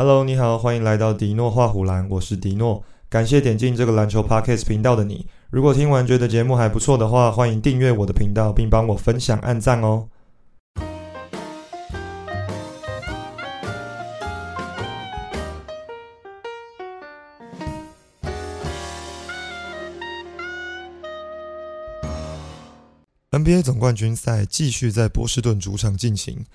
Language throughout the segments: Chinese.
Hello，你好，欢迎来到迪诺画虎栏，我是迪诺。感谢点进这个篮球 Podcast 频道的你。如果听完觉得节目还不错的话，欢迎订阅我的频道，并帮我分享、按赞哦。NBA 总冠军赛继续在波士顿主场进行。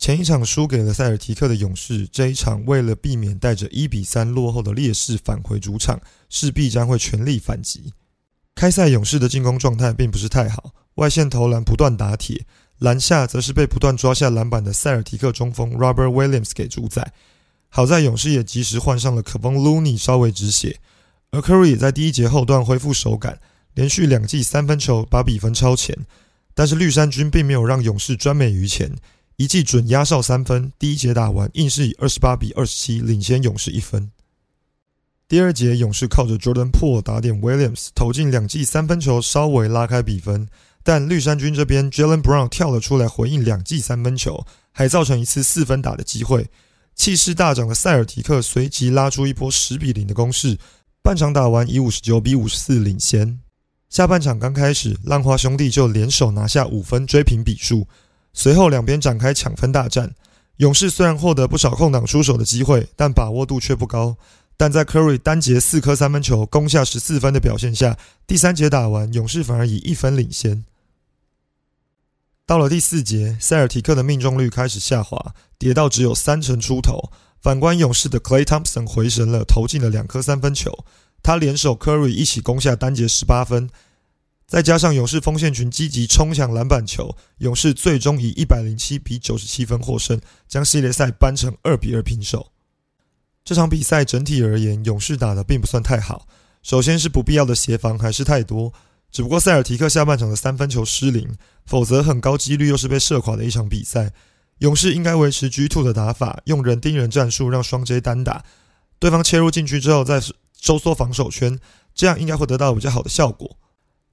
前一场输给了塞尔提克的勇士，这一场为了避免带着一比三落后的劣势返回主场，势必将会全力反击。开赛勇士的进攻状态并不是太好，外线投篮不断打铁，篮下则是被不断抓下篮板的塞尔提克中锋 Robert Williams 给主宰。好在勇士也及时换上了可邦 Looney 稍微止血，而 Curry 也在第一节后段恢复手感，连续两记三分球把比分超前。但是绿衫军并没有让勇士专美于前。一记准压哨三分，第一节打完，硬是以二十八比二十七领先勇士一分。第二节，勇士靠着 Jordan Po 打点 Williams 投进两记三分球，稍微拉开比分。但绿衫军这边，Jalen Brown 跳了出来回应两记三分球，还造成一次四分打的机会。气势大涨的塞尔提克随即拉出一波十比零的攻势，半场打完以五十九比五十四领先。下半场刚开始，浪花兄弟就联手拿下五分，追平比数。随后两边展开抢分大战，勇士虽然获得不少空档出手的机会，但把握度却不高。但在 Curry 单节四颗三分球攻下十四分的表现下，第三节打完，勇士反而以一分领先。到了第四节，塞尔提克的命中率开始下滑，跌到只有三成出头。反观勇士的 Clay Thompson 回神了，投进了两颗三分球，他联手 Curry 一起攻下单节十八分。再加上勇士锋线群积极冲抢篮板球，勇士最终以一百零七比九十七分获胜，将系列赛扳成二比二平手。这场比赛整体而言，勇士打的并不算太好。首先是不必要的协防还是太多，只不过塞尔提克下半场的三分球失灵，否则很高几率又是被射垮的一场比赛。勇士应该维持 G two 的打法，用人盯人战术，让双 J 单打，对方切入禁区之后再收缩防守圈，这样应该会得到比较好的效果。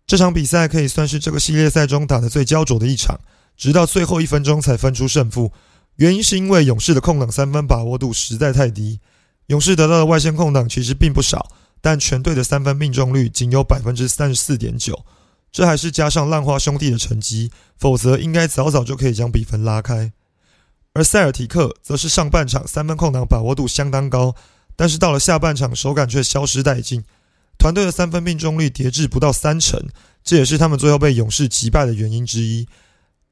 这场比赛可以算是这个系列赛中打得最焦灼的一场，直到最后一分钟才分出胜负。原因是因为勇士的空档三分把握度实在太低，勇士得到的外线空档其实并不少，但全队的三分命中率仅有百分之三十四点九，这还是加上浪花兄弟的成绩，否则应该早早就可以将比分拉开。而塞尔提克则是上半场三分空档把握度相当高，但是到了下半场手感却消失殆尽。团队的三分命中率跌至不到三成，这也是他们最后被勇士击败的原因之一。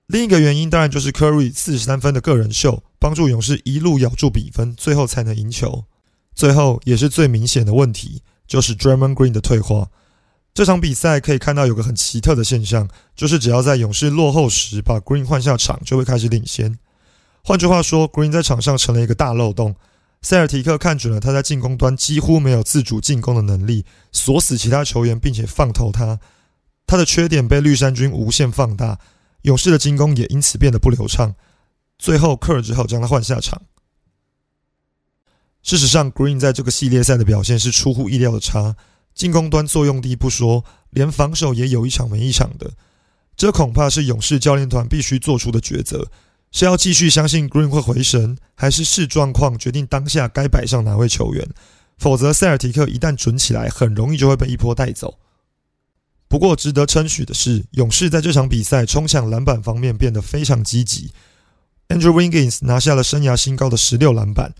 另一个原因当然就是 Curry 四十三分的个人秀，帮助勇士一路咬住比分，最后才能赢球。最后也是最明显的问题，就是 Draymond Green 的退化。这场比赛可以看到有个很奇特的现象，就是只要在勇士落后时，把 Green 换下场，就会开始领先。换句话说，Green 在场上成了一个大漏洞。塞尔提克看准了他在进攻端几乎没有自主进攻的能力，锁死其他球员，并且放透他。他的缺点被绿衫军无限放大，勇士的进攻也因此变得不流畅。最后，科尔只好将他换下场。事实上，Green 在这个系列赛的表现是出乎意料的差，进攻端作用低不说，连防守也有一场没一场的。这恐怕是勇士教练团必须做出的抉择。是要继续相信 Green 会回神，还是视状况决定当下该摆上哪位球员？否则，塞尔提克一旦准起来，很容易就会被一波带走。不过，值得称许的是，勇士在这场比赛冲抢篮板方面变得非常积极。Andrew Wiggins 拿下了生涯新高的十六篮板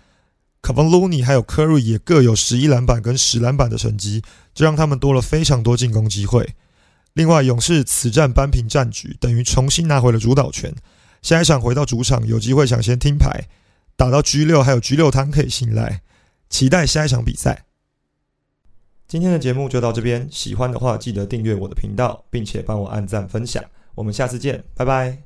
k e v i n Looney 还有 Curry 也各有十一篮板跟十篮板的成绩，这让他们多了非常多进攻机会。另外，勇士此战扳平战局，等于重新拿回了主导权。下一场回到主场，有机会抢先听牌，打到 G 六还有 G 六摊可以信赖，期待下一场比赛。今天的节目就到这边，喜欢的话记得订阅我的频道，并且帮我按赞分享。我们下次见，拜拜。